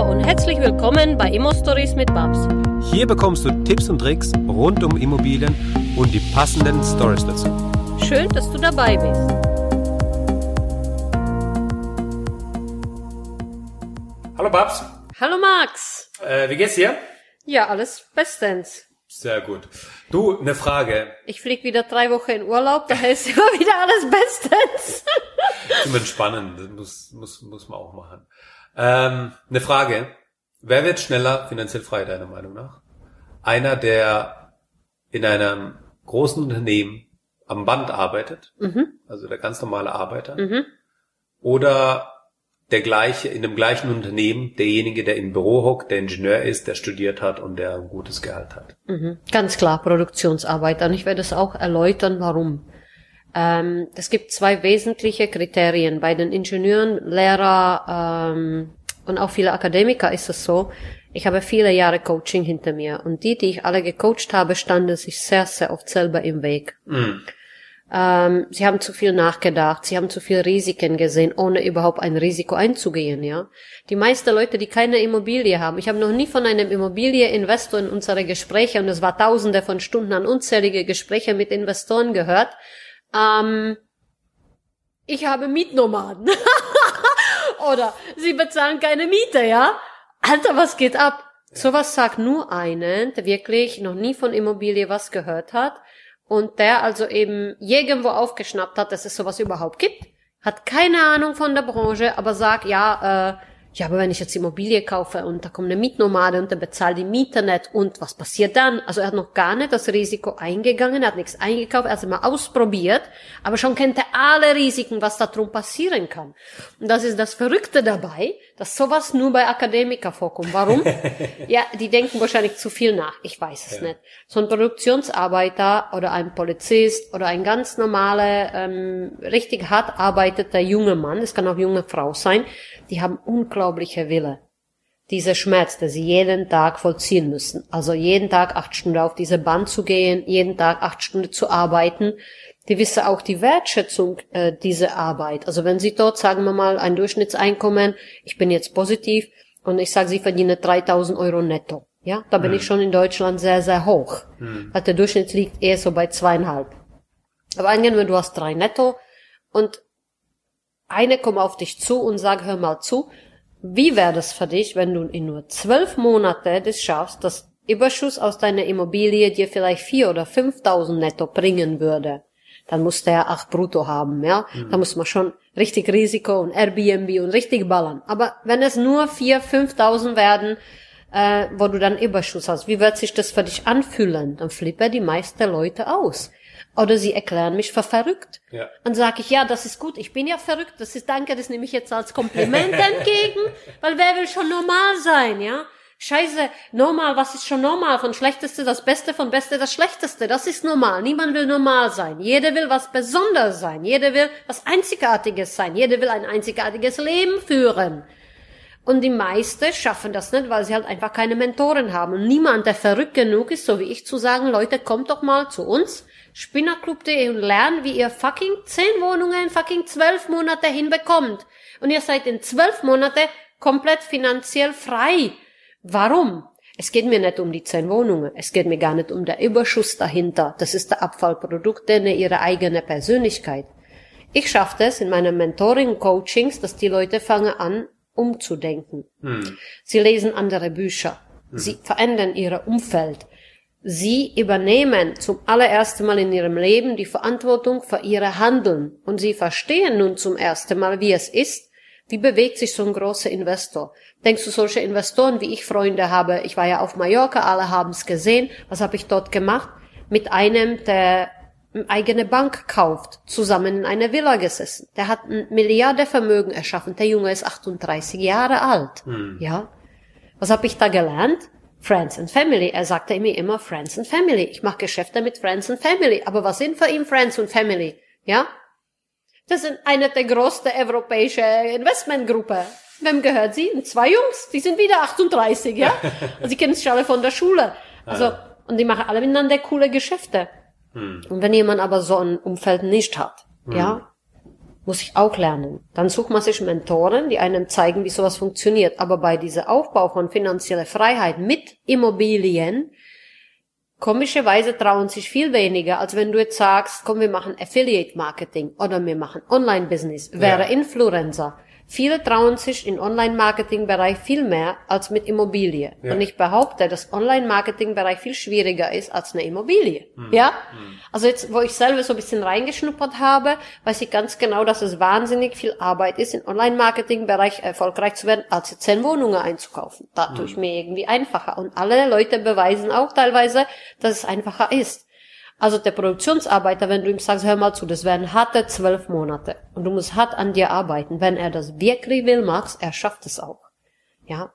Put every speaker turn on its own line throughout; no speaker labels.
Hallo und herzlich willkommen bei Immo Stories mit Babs.
Hier bekommst du Tipps und Tricks rund um Immobilien und die passenden Stories dazu.
Schön, dass du dabei bist.
Hallo Babs.
Hallo Max.
Äh, wie geht's dir?
Ja, alles bestens.
Sehr gut. Du, eine Frage.
Ich flieg wieder drei Wochen in Urlaub, daher ist immer wieder alles bestens.
Zum Entspannen, das muss, muss, muss man auch machen. Ähm, eine Frage. Wer wird schneller finanziell frei, deiner Meinung nach? Einer, der in einem großen Unternehmen am Band arbeitet,
Mhm,
also der ganz normale Arbeiter,
mhm.
oder der gleiche, in dem gleichen Unternehmen, derjenige, der im Büro hockt, der Ingenieur ist, der studiert hat und der ein gutes Gehalt hat.
Mhm. Ganz klar, Produktionsarbeit. Und ich werde es auch erläutern, warum. Ähm, es gibt zwei wesentliche Kriterien. Bei den Ingenieuren, Lehrer ähm, und auch viele Akademiker ist es so. Ich habe viele Jahre Coaching hinter mir und die, die ich alle gecoacht habe, standen sich sehr, sehr oft selber im Weg.
Mhm.
Ähm, sie haben zu viel nachgedacht, sie haben zu viel Risiken gesehen, ohne überhaupt ein Risiko einzugehen, ja. Die meisten Leute, die keine Immobilie haben, ich habe noch nie von einem Immobilieinvestor in unsere Gespräche, und es war tausende von Stunden an unzählige Gespräche mit Investoren gehört, ähm, ich habe Mietnomaden. Oder sie bezahlen keine Miete, ja? Alter, was geht ab? Sowas sagt nur einen, der wirklich noch nie von Immobilie was gehört hat und der also eben irgendwo aufgeschnappt hat, dass es sowas überhaupt gibt, hat keine Ahnung von der Branche, aber sagt, ja, äh, ja, aber wenn ich jetzt Immobilie kaufe und da kommt eine Mietnomade und der bezahlt die Miete nicht und was passiert dann? Also er hat noch gar nicht das Risiko eingegangen, er hat nichts eingekauft, er hat es mal ausprobiert, aber schon kennt er alle Risiken, was da drum passieren kann. Und das ist das Verrückte dabei, dass sowas nur bei Akademiker vorkommt. Warum? ja, die denken wahrscheinlich zu viel nach. Ich weiß es
Ja.
nicht. So ein Produktionsarbeiter oder ein Polizist oder ein ganz normaler, ähm, richtig hart arbeiteter junger Mann, es kann auch junge Frau sein, die haben unglaubliche Wille. Dieser Schmerz, den sie jeden Tag vollziehen müssen. Also jeden Tag acht Stunden auf diese Band zu gehen, jeden Tag acht Stunden zu arbeiten. Die wissen auch die Wertschätzung äh, dieser Arbeit. Also wenn sie dort, sagen wir mal, ein Durchschnittseinkommen, ich bin jetzt positiv und ich sage, sie verdienen 3000 Euro netto. Ja, da bin ich schon in Deutschland sehr, sehr hoch. Weil der Durchschnitt liegt eher so bei zweieinhalb. Aber angenommen, du hast drei netto und eine kommt auf dich zu und sagt, hör mal zu, wie wäre das für dich, wenn du in nur zwölf Monate das schaffst, dass Überschuss aus deiner Immobilie dir vielleicht vier oder 5.000 netto bringen würde? Dann muss der acht brutto haben, ja? Da muss man schon richtig Risiko und Airbnb und richtig ballern. Aber wenn es nur vier, 5.000 werden, äh, wo du dann Überschuss hast, wie wird sich das für dich anfühlen? Dann flippen die meisten Leute aus. Oder sie erklären mich für verrückt.
Ja.
Dann sage ich, ja, das ist gut, ich bin ja verrückt, das ist, danke, das nehme ich jetzt als Kompliment entgegen, weil wer will schon normal sein, ja? Scheiße, normal, was ist schon normal? Von Schlechteste das Beste, von Beste das Schlechteste, das ist normal. Niemand will normal sein. Jeder will was Besonderes sein. Jeder will was Einzigartiges sein. Jeder will ein einzigartiges Leben führen. Und die meisten schaffen das nicht, weil sie halt einfach keine Mentoren haben. Und niemand, der verrückt genug ist, so wie ich, zu sagen, Leute, kommt doch mal zu uns, spinnerclub.de und lernt, wie ihr fucking zehn Wohnungen, fucking zwölf Monate hinbekommt. Und ihr seid in zwölf Monate komplett finanziell frei. Warum? Es geht mir nicht um die zehn Wohnungen. Es geht mir gar nicht um den Überschuss dahinter. Das ist der Abfallprodukt, denn ihre eigene Persönlichkeit. Ich schaffe es in meinen Mentoring-Coachings, dass die Leute fangen an, umzudenken. Sie lesen andere Bücher. Sie verändern ihr Umfeld. Sie übernehmen zum allerersten Mal in ihrem Leben die Verantwortung für ihre Handeln. Und sie verstehen nun zum ersten Mal, wie es ist, wie bewegt sich so ein großer Investor. Denkst du, solche Investoren, wie ich Freunde habe, ich war ja auf Mallorca, alle haben es gesehen, was habe ich dort gemacht? Mit einem, der eigene Bank kauft, zusammen in einer Villa gesessen. Der hat ein Milliardenvermögen erschaffen. Der Junge ist 38 Jahre alt. Ja. Was habe ich da gelernt? Friends and Family. Er sagte mir immer Friends and Family. Ich mache Geschäfte mit Friends and Family. Aber was sind für ihn Friends and Family? Ja? Das sind eine der größten europäischen Investmentgruppen. Wem gehört sie? Zwei Jungs. Die sind wieder 38, ja? Und sie kennen sich alle von der Schule. Also, und die machen alle miteinander coole Geschäfte. Und wenn jemand aber so ein Umfeld nicht hat, ja, Muss ich auch lernen. Dann sucht man sich Mentoren, die einem zeigen, wie sowas funktioniert. Aber bei dieser Aufbau von finanzieller Freiheit mit Immobilien, komischerweise trauen sich viel weniger, als wenn du jetzt sagst, komm, wir machen Affiliate Marketing oder wir machen Online Business, wäre
Ja.
Influencer. Viele trauen sich im Online-Marketing-Bereich viel mehr als mit Immobilie.
Ja.
Und ich behaupte, dass Online-Marketing-Bereich viel schwieriger ist als eine Immobilie. Ja? Also jetzt, wo ich selber so ein bisschen reingeschnuppert habe, weiß ich ganz genau, dass es wahnsinnig viel Arbeit ist, im Online-Marketing-Bereich erfolgreich zu werden, als jetzt zehn Wohnungen einzukaufen. Da tue ich mir irgendwie einfacher. Und alle Leute beweisen auch teilweise, dass es einfacher ist. Also der Produktionsarbeiter, wenn du ihm sagst, hör mal zu, das wären harte zwölf Monate und du musst hart an dir arbeiten. Wenn er das wirklich will, Max, er schafft es auch. Ja.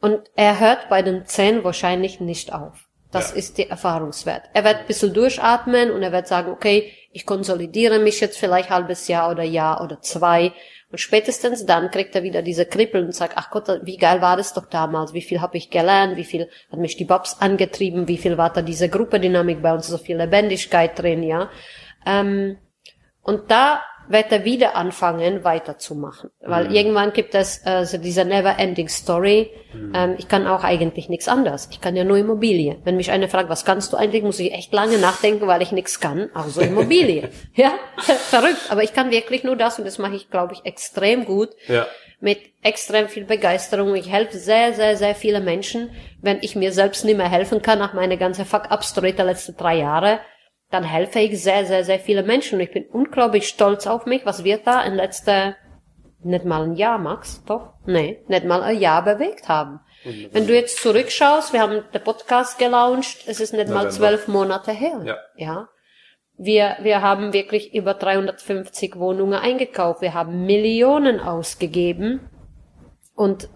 Und er hört bei den zehn wahrscheinlich nicht auf. Das
Ja.
ist der Erfahrungswert. Er wird ein bisschen durchatmen und er wird sagen, okay, ich konsolidiere mich jetzt vielleicht halbes Jahr oder Jahr oder zwei. Und spätestens dann kriegt er wieder diese Krippel und sagt, ach Gott, wie geil war das doch damals, wie viel habe ich gelernt, wie viel hat mich die Babs angetrieben, wie viel war da diese Gruppendynamik bei uns, so viel Lebendigkeit drin, ja. Ähm, und da wird er wieder anfangen, weiterzumachen. Weil irgendwann gibt es äh, so diese never-ending Story. Ähm, ich kann auch eigentlich nichts anderes. Ich kann ja nur Immobilie. Wenn mich einer fragt, was kannst du eigentlich, muss ich echt lange nachdenken, weil ich nichts kann, außer Immobilie. ja, verrückt. Aber ich kann wirklich nur das und das mache ich, glaube ich, extrem gut
Ja.
mit extrem viel Begeisterung. Ich helfe sehr, sehr, sehr viele Menschen. Wenn ich mir selbst nicht mehr helfen kann nach meiner ganzen Fuck-Up-Story der letzten drei Jahre, dann helfe ich sehr, sehr, sehr viele Menschen. Und ich bin unglaublich stolz auf mich, was wir da in letzter, nicht mal ein Jahr, Max, doch? Nee, nicht mal ein Jahr bewegt haben. Wenn du jetzt zurückschaust, wir haben den Podcast gelauncht, es ist nicht mal
November.
zwölf Monate her.
Ja.
ja. Wir, wir haben wirklich über 350 Wohnungen eingekauft. Wir haben Millionen ausgegeben. Und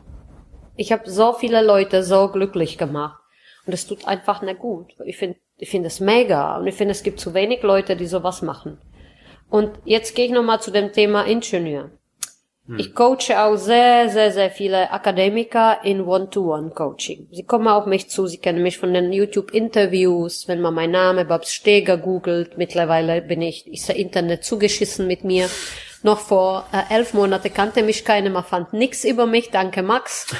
ich habe so viele Leute so glücklich gemacht. Und es tut einfach nicht gut. Ich finde ich finde es mega. Und ich finde, es gibt zu wenig Leute, die sowas machen. Und jetzt gehe ich nochmal zu dem Thema Ingenieur. Ich coache auch sehr, sehr, sehr viele Akademiker in One-to-One-Coaching. Sie kommen auf mich zu, sie kennen mich von den YouTube-Interviews, wenn man meinen Namen Babs Steger googelt. Mittlerweile bin ich, ist der Internet zugeschissen mit mir. Noch vor äh, elf Monate kannte mich keiner, man fand nix über mich. Danke, Max.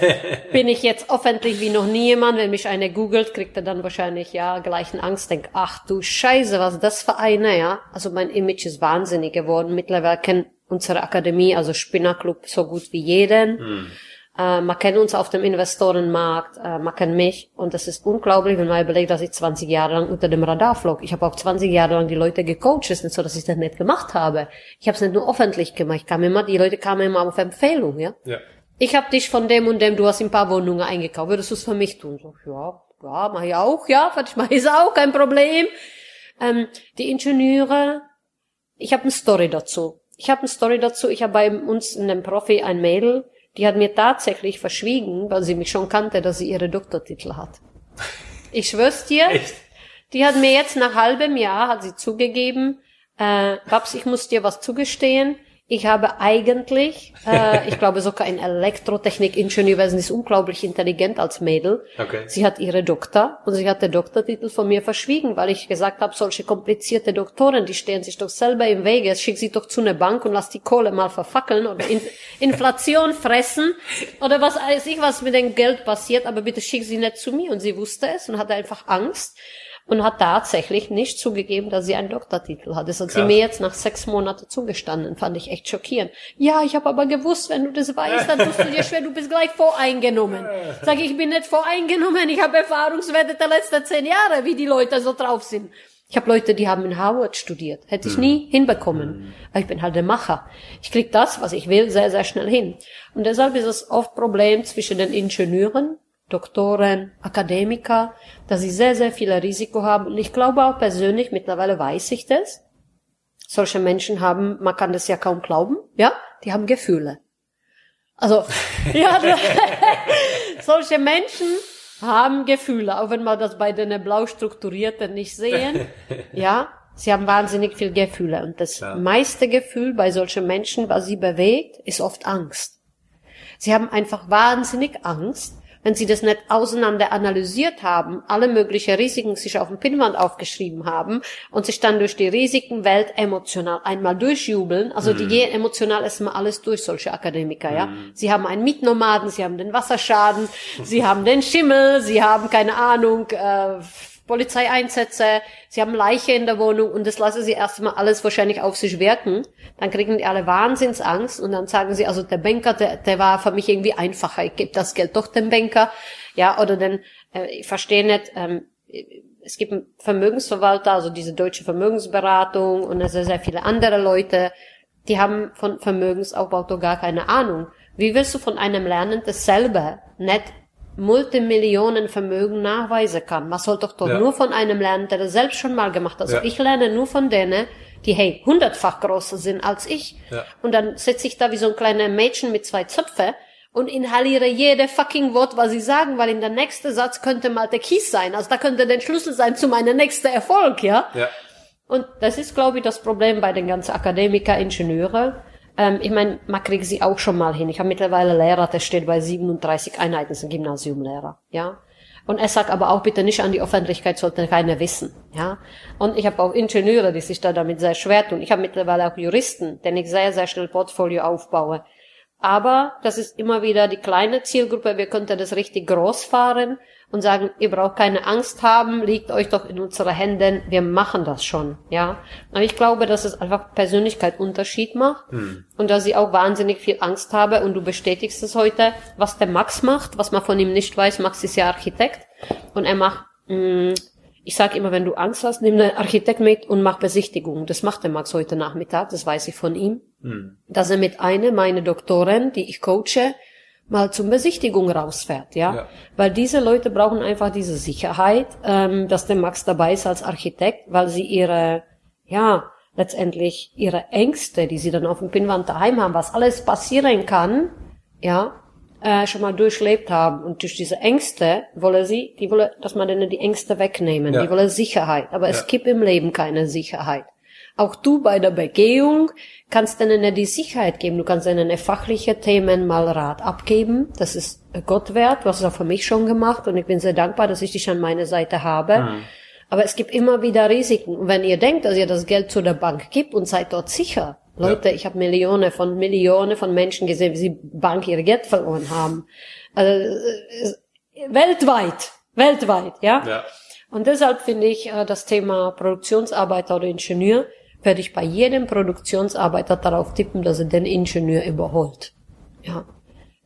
bin ich jetzt öffentlich wie noch nie jemand. Wenn mich einer googelt, kriegt er dann wahrscheinlich ja gleich eine Angst, denkt, ach du Scheiße, was das für eine, ja? Also mein Image ist wahnsinnig geworden. Mittlerweile kennt unsere Akademie, also Spinnerclub, so gut wie jeden. Äh, man kennt uns auf dem Investorenmarkt, äh, man kennt mich und das ist unglaublich, wenn man überlegt, dass ich 20 Jahre lang unter dem Radar flog. Ich habe auch 20 Jahre lang die Leute gecoacht, es ist nicht so, dass ich das nicht gemacht habe. Ich habe es nicht nur öffentlich gemacht, ich kam immer, die Leute kamen immer auf Empfehlung, ja
Ja.
ich habe dich von dem und dem, du hast ein paar Wohnungen eingekauft, würdest du es für mich tun? So, ja, ja, mach ich auch, ja, ich mache es auch, kein Problem. Ähm, die Ingenieure, ich habe eine Story dazu. Ich habe eine Story dazu, ich habe bei uns in dem Profi ein Mädel, die hat mir tatsächlich verschwiegen, weil sie mich schon kannte, dass sie ihre Doktortitel hat. Ich schwör's dir,
Echt?
die hat mir jetzt nach halbem Jahr, hat sie zugegeben, äh, Babs, ich muss dir was zugestehen. Ich habe eigentlich, äh, ich glaube sogar in Elektrotechnik-Ingenieurwesen ist unglaublich intelligent als Mädel.
Okay.
Sie hat ihre Doktor und sie hat den Doktortitel von mir verschwiegen, weil ich gesagt habe, solche komplizierte Doktoren, die stehen sich doch selber im Wege. Schick sie doch zu einer Bank und lass die Kohle mal verfackeln oder in Inflation fressen oder was weiß ich, was mit dem Geld passiert, aber bitte schick sie nicht zu mir. Und sie wusste es und hatte einfach Angst und hat tatsächlich nicht zugegeben, dass sie einen Doktortitel hat. Das hat sie
Krass.
mir jetzt nach sechs Monaten zugestanden. Fand ich echt schockierend. Ja, ich habe aber gewusst, wenn du das weißt, dann tust du dir schwer, du bist gleich voreingenommen. Sag ich, ich bin nicht voreingenommen, ich habe Erfahrungswerte der letzten zehn Jahre, wie die Leute so drauf sind. Ich habe Leute, die haben in Harvard studiert. Hätte ich nie hinbekommen. Aber ich bin halt der Macher. Ich krieg das, was ich will, sehr, sehr schnell hin. Und deshalb ist es oft Problem zwischen den Ingenieuren, Doktoren, Akademiker, dass sie sehr, sehr viele Risiko haben. Und ich glaube auch persönlich, mittlerweile weiß ich das, solche Menschen haben, man kann das ja kaum glauben, ja, die haben Gefühle. Also, ja, solche Menschen haben Gefühle, auch wenn man das bei den blau strukturierten nicht sehen, ja, sie haben wahnsinnig viel Gefühle. Und das
Klar.
meiste Gefühl bei solchen Menschen, was sie bewegt, ist oft Angst. Sie haben einfach wahnsinnig Angst wenn sie das nicht auseinander analysiert haben, alle möglichen Risiken sich auf dem Pinnwand aufgeschrieben haben und sich dann durch die Risikenwelt emotional einmal durchjubeln. Also die gehen emotional erstmal alles durch, solche Akademiker, ja. Sie haben einen Mietnomaden, sie haben den Wasserschaden, sie haben den Schimmel, sie haben keine Ahnung, äh, Polizeieinsätze, sie haben Leiche in der Wohnung und das lassen sie erstmal alles wahrscheinlich auf sich wirken. Dann kriegen die alle Wahnsinnsangst und dann sagen sie, also der Banker, der, der war für mich irgendwie einfacher, ich gebe das Geld doch dem Banker. Ja, oder denn, äh, ich verstehe nicht, ähm, es gibt einen Vermögensverwalter, also diese deutsche Vermögensberatung und sehr, sehr viele andere Leute, die haben von Vermögensaufbau doch gar keine Ahnung. Wie willst du von einem lernen, das selber nicht Multimillionenvermögen nachweisen kann. Man soll doch doch
Ja.
nur von einem lernen, der das selbst schon mal gemacht hat. Also
Ja.
ich lerne nur von denen, die hey, hundertfach größer sind als ich.
Ja.
Und dann sitze ich da wie so ein kleiner Mädchen mit zwei Zöpfe und inhaliere jede fucking Wort, was sie sagen, weil in der nächste Satz könnte mal der Kies sein. Also da könnte der Schlüssel sein zu meinem nächsten Erfolg, ja?
Ja.
Und das ist, glaube ich, das Problem bei den ganzen Akademiker, Ingenieure. Ähm, ich meine, man kriegt sie auch schon mal hin. Ich habe mittlerweile Lehrer, der steht bei 37 Einheiten, ist ein Gymnasiumlehrer, ja. Und er sagt aber auch bitte nicht an die Öffentlichkeit, sollte keiner wissen, ja. Und ich habe auch Ingenieure, die sich da damit sehr schwer tun. Ich habe mittlerweile auch Juristen, denen ich sehr, sehr schnell Portfolio aufbaue. Aber das ist immer wieder die kleine Zielgruppe. Wir könnten das richtig groß fahren und sagen, ihr braucht keine Angst haben, liegt euch doch in unsere Händen, wir machen das schon, ja. Und ich glaube, dass es einfach Persönlichkeit Unterschied macht und dass ich auch wahnsinnig viel Angst habe und du bestätigst es heute, was der Max macht, was man von ihm nicht weiß. Max ist ja Architekt und er macht, mh, ich sage immer, wenn du Angst hast, nimm den Architekt mit und mach Besichtigung. Das macht der Max heute Nachmittag, das weiß ich von ihm dass er mit einer, meine Doktorin, die ich coache, mal zum Besichtigung rausfährt, ja?
Ja.
Weil diese Leute brauchen einfach diese Sicherheit, ähm, dass der Max dabei ist als Architekt, weil sie ihre, ja, letztendlich ihre Ängste, die sie dann auf dem Pinnwand daheim haben, was alles passieren kann, ja, äh, schon mal durchlebt haben. Und durch diese Ängste wolle sie, die wolle, dass man denen die Ängste wegnehmen,
Ja.
die wolle Sicherheit. Aber es
Ja.
gibt im Leben keine Sicherheit. Auch du bei der Begehung kannst denen die Sicherheit geben. Du kannst denen fachliche Themen mal Rat abgeben. Das ist Gott wert. Du hast es auch für mich schon gemacht und ich bin sehr dankbar, dass ich dich an meiner Seite habe. Aber es gibt immer wieder Risiken. Und wenn ihr denkt, dass ihr das Geld zu der Bank gibt und seid dort sicher, Leute, ich habe Millionen von Millionen von Menschen gesehen, wie sie Bank ihr Geld verloren haben. Also, weltweit, weltweit, ja.
Ja.
Und deshalb finde ich äh, das Thema Produktionsarbeiter oder Ingenieur, werde ich bei jedem Produktionsarbeiter darauf tippen, dass er den Ingenieur überholt. Ja.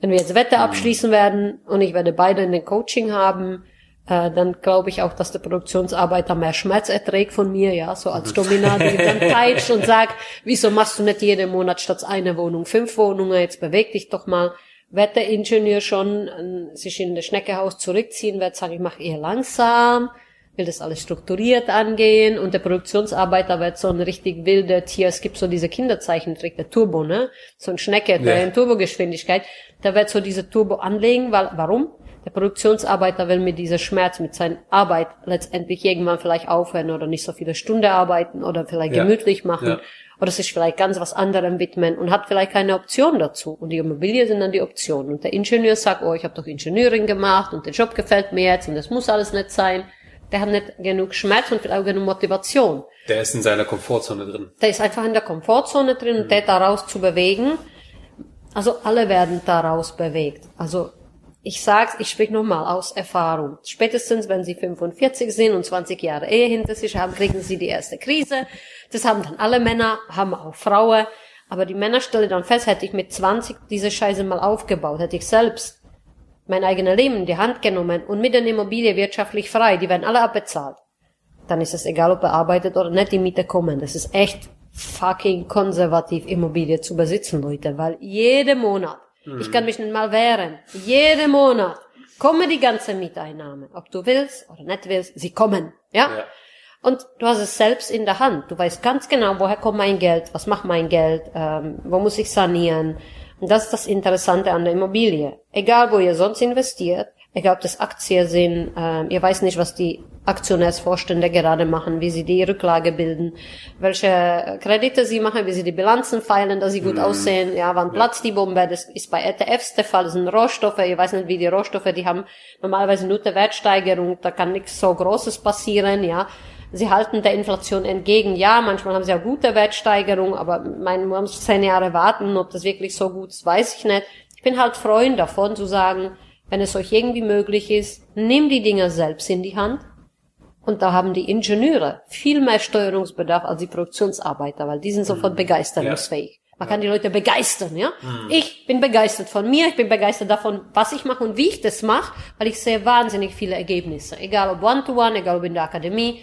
Wenn wir jetzt Wette abschließen werden und ich werde beide in den Coaching haben, äh, dann glaube ich auch, dass der Produktionsarbeiter mehr Schmerz erträgt von mir, ja, so als Dominant, die dann peitscht und sagt, wieso machst du nicht jeden Monat statt einer Wohnung fünf Wohnungen, jetzt beweg dich doch mal. Wird der Ingenieur schon äh, sich in das Schneckehaus zurückziehen, wird sagen, ich mache eher langsam, will das alles strukturiert angehen und der Produktionsarbeiter wird so ein richtig wilder Tier. Es gibt so diese Kinderzeichentrick, der Turbo, ne? So ein Schnecke, der
Ja.
in Turbogeschwindigkeit. Da wird so diese Turbo anlegen, weil, warum? Der Produktionsarbeiter will mit dieser Schmerz, mit seiner Arbeit letztendlich irgendwann vielleicht aufhören oder nicht so viele Stunden arbeiten oder vielleicht
Ja.
gemütlich machen
Ja.
oder sich vielleicht ganz was anderem widmen und hat vielleicht keine Option dazu. Und die Immobilie sind dann die Optionen. Und der Ingenieur sagt, oh, ich habe doch Ingenieurin gemacht und der Job gefällt mir jetzt und das muss alles nicht sein. Der hat nicht genug Schmerz und vielleicht auch genug Motivation.
Der ist in seiner Komfortzone drin.
Der ist einfach in der Komfortzone drin und der daraus zu bewegen. Also alle werden daraus bewegt. Also ich sag's, ich sprich nochmal aus Erfahrung. Spätestens, wenn sie 45 sind und 20 Jahre Ehe hinter sich haben, kriegen sie die erste Krise. Das haben dann alle Männer, haben auch Frauen. Aber die Männer stellen dann fest, hätte ich mit 20 diese Scheiße mal aufgebaut, hätte ich selbst mein eigenes Leben in die Hand genommen und mit der Immobilie wirtschaftlich frei, die werden alle abbezahlt. Dann ist es egal, ob er arbeitet oder nicht, die Miete kommen. Das ist echt fucking konservativ, Immobilie zu besitzen, Leute, weil jeden Monat, ich kann mich nicht mal wehren, jeden Monat kommen die ganze Mieteinnahme. Ob du willst oder nicht willst, sie kommen, ja?
Ja.
Und du hast es selbst in der Hand. Du weißt ganz genau, woher kommt mein Geld, was macht mein Geld, ähm, wo muss ich sanieren. Und das ist das Interessante an der Immobilie. Egal, wo ihr sonst investiert, egal ob das Aktien sind, äh, ihr weiß nicht, was die Aktionärsvorstände gerade machen, wie sie die Rücklage bilden, welche Kredite sie machen, wie sie die Bilanzen feilen, dass sie gut mhm. aussehen, ja, wann platzt die Bombe, das ist bei ETFs der Fall, das sind Rohstoffe, ihr weiß nicht, wie die Rohstoffe, die haben normalerweise nur eine Wertsteigerung, da kann nichts so Großes passieren, ja, sie halten der Inflation entgegen. Ja, manchmal haben sie auch gute Wertsteigerung, aber mein, man muss zehn Jahre warten, ob das wirklich so gut ist, weiß ich nicht. Ich bin halt Freund davon zu sagen, wenn es euch irgendwie möglich ist, nimm die Dinger selbst in die Hand. Und da haben die Ingenieure viel mehr Steuerungsbedarf als die Produktionsarbeiter, weil die sind sofort mhm. begeisterungsfähig. Man kann die Leute begeistern, ja. Mhm. Ich bin begeistert von mir, ich bin begeistert davon, was ich mache und wie ich das mache, weil ich sehe wahnsinnig viele Ergebnisse. Egal ob One-to-One, -one, egal ob in der Akademie,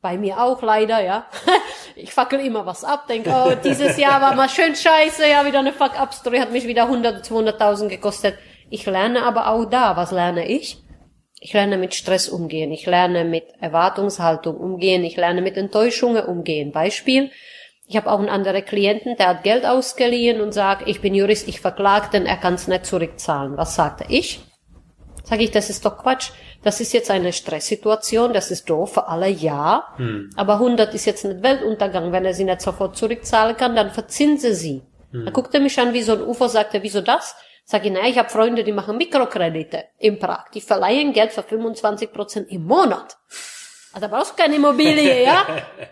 bei mir auch leider, ja. Ich fackel immer was ab, denke, oh, dieses Jahr war mal schön scheiße, ja, wieder eine Fuck-Up-Story, hat mich wieder 100, 200.000 gekostet. Ich lerne aber auch da, was lerne ich? Ich lerne mit Stress umgehen, ich lerne mit Erwartungshaltung umgehen, ich lerne mit Enttäuschungen umgehen. Beispiel, ich habe auch einen anderen Klienten, der hat Geld ausgeliehen und sagt, ich bin Jurist, ich verklag den, er kann es nicht zurückzahlen. Was sagte ich? Sag ich, das ist doch Quatsch. Das ist jetzt eine Stresssituation, das ist doof für alle, ja. Hm. Aber 100 ist jetzt nicht Weltuntergang. Wenn er sie nicht sofort zurückzahlen kann, dann verzinse sie. Hm. Dann guckt er mich an wie so ein Ufer, sagt er, wieso das? Sag ich, naja, ich habe Freunde, die machen Mikrokredite in Prag. Die verleihen Geld für 25 Prozent im Monat. Also brauchst du keine Immobilie, ja?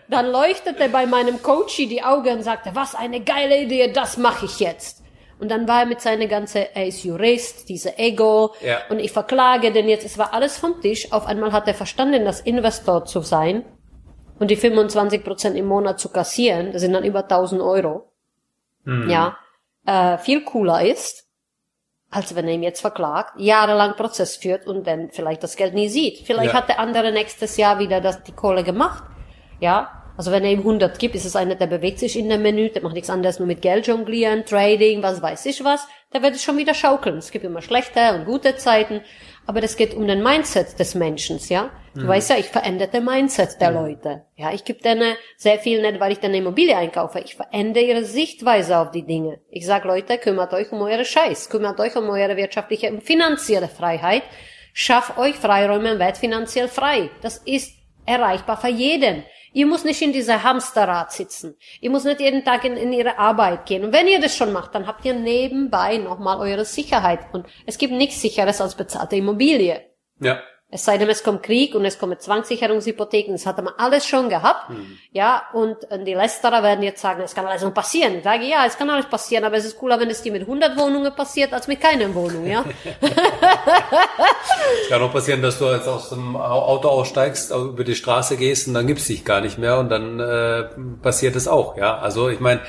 Dann leuchtete bei meinem Coachy die Augen und sagte, was eine geile Idee, das mache ich jetzt. Und dann war er mit seiner ganze, er ist Jurist, diese Ego, ja. und ich verklage den jetzt. Es war alles vom Tisch. Auf einmal hat er verstanden, das Investor zu sein und die 25 Prozent im Monat zu kassieren. Das sind dann über 1000 Euro. Mhm. Ja, äh, viel cooler ist, als wenn er ihn jetzt verklagt, jahrelang Prozess führt und dann vielleicht das Geld nie sieht. Vielleicht ja. hat der andere nächstes Jahr wieder das, die Kohle gemacht. Ja, also wenn er ihm 100 gibt, ist es einer, der bewegt sich in der Menü, der macht nichts anderes, nur mit Geld jonglieren, Trading, was weiß ich was. Der wird es schon wieder schaukeln. Es gibt immer schlechte und gute Zeiten. Aber das geht um den Mindset des Menschen, ja. Du mhm. weißt ja, ich verändere den Mindset der mhm. Leute. Ja, ich gebe denen sehr viel nicht, weil ich dann eine Immobilie einkaufe. Ich verändere ihre Sichtweise auf die Dinge. Ich sag Leute, kümmert euch um eure Scheiß, kümmert euch um eure wirtschaftliche und finanzielle Freiheit. Schafft euch Freiräume und werdet finanziell frei. Das ist erreichbar für jeden. Ihr muss nicht in dieser Hamsterrad sitzen. Ihr muss nicht jeden Tag in, in ihre Arbeit gehen. Und wenn ihr das schon macht, dann habt ihr nebenbei nochmal eure Sicherheit. Und es gibt nichts sicheres als bezahlte Immobilie.
Ja.
Es sei denn, es kommt Krieg und es kommen Zwangssicherungshypotheken, das hatte man alles schon gehabt. Mhm. Ja, und die Lästerer werden jetzt sagen, es kann alles noch passieren. Ich sage, ja, es kann alles passieren, aber es ist cooler, wenn es dir mit 100 Wohnungen passiert, als mit keiner Wohnung, ja.
es kann auch passieren, dass du jetzt aus dem Auto aussteigst, über die Straße gehst und dann gibt's dich gar nicht mehr und dann äh, passiert es auch, ja. Also ich meine,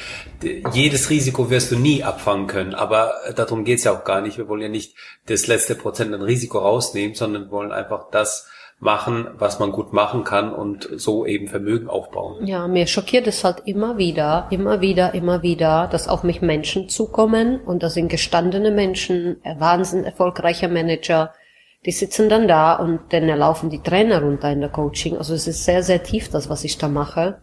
jedes Risiko wirst du nie abfangen können, aber darum geht's ja auch gar nicht. Wir wollen ja nicht das letzte Prozent an Risiko rausnehmen, sondern wollen einfach einfach das machen, was man gut machen kann und so eben Vermögen aufbauen.
Ja, mir schockiert es halt immer wieder, immer wieder, immer wieder, dass auf mich Menschen zukommen und das sind gestandene Menschen, wahnsinnig erfolgreicher Manager, die sitzen dann da und dann laufen die Trainer runter in der Coaching. Also es ist sehr, sehr tief, das, was ich da mache.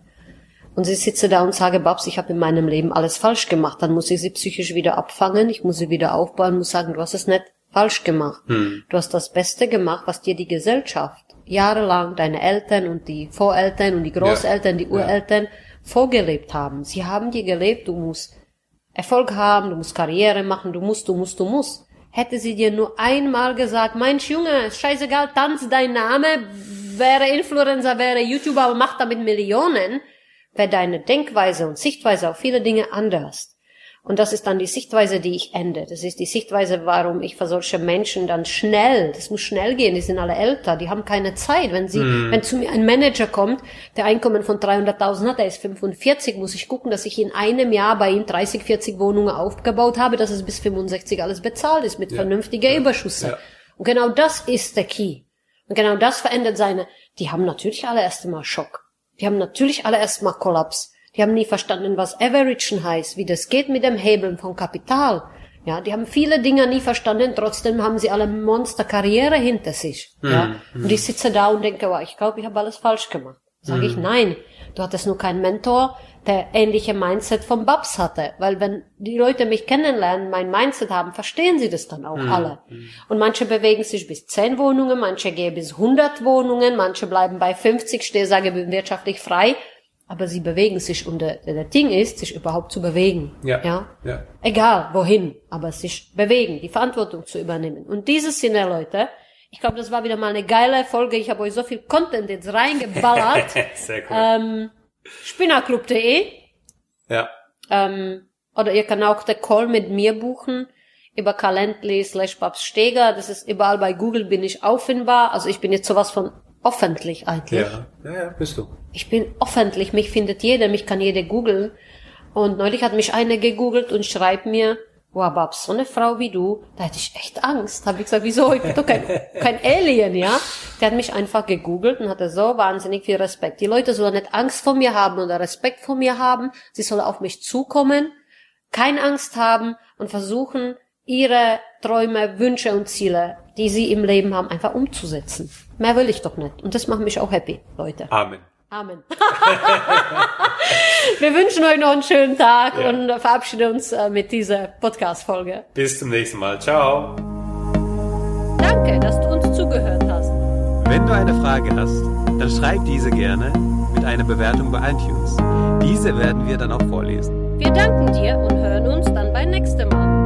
Und sie sitze da und sage, Babs, ich habe in meinem Leben alles falsch gemacht. Dann muss ich sie psychisch wieder abfangen, ich muss sie wieder aufbauen, muss sagen, du hast es nicht falsch gemacht. Hm. Du hast das Beste gemacht, was dir die Gesellschaft jahrelang deine Eltern und die Voreltern und die Großeltern, ja. die Ureltern ja. vorgelebt haben. Sie haben dir gelebt, du musst Erfolg haben, du musst Karriere machen, du musst, du musst, du musst. Hätte sie dir nur einmal gesagt, mein Junge, scheißegal, tanz dein Name, wäre Influencer, wäre YouTuber, aber mach damit Millionen, wäre deine Denkweise und Sichtweise auf viele Dinge anders. Und das ist dann die Sichtweise, die ich ende. Das ist die Sichtweise, warum ich für solche Menschen dann schnell, das muss schnell gehen, die sind alle älter, die haben keine Zeit. Wenn sie, mm. wenn zu mir ein Manager kommt, der Einkommen von 300.000 hat, der ist 45, muss ich gucken, dass ich in einem Jahr bei ihm 30, 40 Wohnungen aufgebaut habe, dass es bis 65 alles bezahlt ist mit ja. vernünftiger ja. Überschüsse. Ja. Und genau das ist der Key. Und genau das verändert seine, die haben natürlich alle erst einmal Schock. Die haben natürlich alle erst mal Kollaps. Die haben nie verstanden, was Averagen heißt, wie das geht mit dem Hebeln von Kapital. Ja, die haben viele Dinge nie verstanden, trotzdem haben sie alle Monsterkarriere hinter sich. Mhm. Ja, und ich sitze da und denke, wow, ich glaube, ich habe alles falsch gemacht. Sage mhm. ich, nein, Du hattest nur keinen Mentor, der ähnliche Mindset vom Babs hatte. Weil wenn die Leute mich kennenlernen, mein Mindset haben, verstehen sie das dann auch
Mhm.
alle. Und manche bewegen sich bis 10 Wohnungen, manche gehen bis 100 Wohnungen, manche bleiben bei 50, stehe, sage, bin wirtschaftlich frei. Aber sie bewegen sich und der, der Ding ist, sich überhaupt zu bewegen.
Ja.
ja?
Ja.
Egal wohin, aber sich bewegen, die Verantwortung zu übernehmen. Und dieses Sinne, Leute, ich glaube, das war wieder mal eine geile Folge. Ich habe euch so viel Content jetzt reingeballert.
Sehr cool.
ähm, spinnerclub.de
ja.
ähm, oder ihr könnt auch den Call mit mir buchen über Calendly slash Babs Steger. Das ist überall bei Google bin ich auffindbar. Also ich bin jetzt sowas von öffentlich eigentlich.
Ja. Ja, ja, bist du.
Ich bin öffentlich, mich findet jeder, mich kann jeder googeln. Und neulich hat mich eine gegoogelt und schreibt mir, wow, Babs, so eine Frau wie du, da hätte ich echt Angst. Habe ich gesagt, wieso? Ich bin doch kein, kein Alien, ja? Der hat mich einfach gegoogelt und hatte so wahnsinnig viel Respekt. Die Leute sollen nicht Angst vor mir haben oder Respekt vor mir haben. Sie sollen auf mich zukommen, keine Angst haben und versuchen, ihre Träume, Wünsche und Ziele, die sie im Leben haben, einfach umzusetzen. Mehr will ich doch nicht. Und das macht mich auch happy, Leute.
Amen.
Amen. Wir wünschen euch noch einen schönen Tag
Ja.
und verabschieden uns äh, mit dieser Podcast-Folge.
Bis zum nächsten Mal. Ciao.
Danke, dass du uns zugehört hast.
Wenn du eine Frage hast, dann schreib diese gerne mit einer Bewertung bei iTunes. Diese werden wir dann auch vorlesen.
Wir danken dir und hören uns dann beim nächsten Mal.